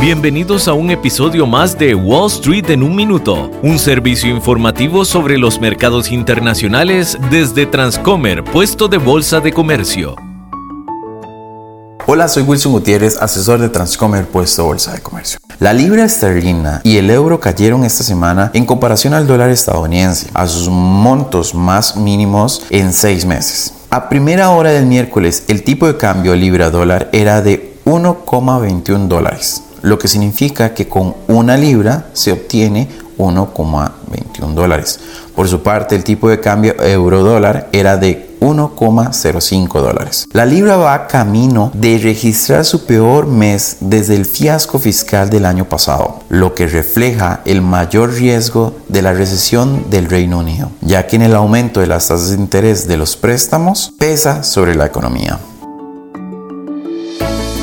Bienvenidos a un episodio más de Wall Street en un minuto, un servicio informativo sobre los mercados internacionales desde Transcomer, puesto de bolsa de comercio. Hola, soy Wilson Gutiérrez, asesor de Transcomer Puesto Bolsa de Comercio. La libra esterlina y el euro cayeron esta semana en comparación al dólar estadounidense, a sus montos más mínimos en seis meses. A primera hora del miércoles, el tipo de cambio libra-dólar era de 1,21 dólares, lo que significa que con una libra se obtiene 1,21 dólares. Por su parte, el tipo de cambio euro-dólar era de 1,05 dólares. La libra va camino de registrar su peor mes desde el fiasco fiscal del año pasado, lo que refleja el mayor riesgo de la recesión del Reino Unido, ya que en el aumento de las tasas de interés de los préstamos pesa sobre la economía.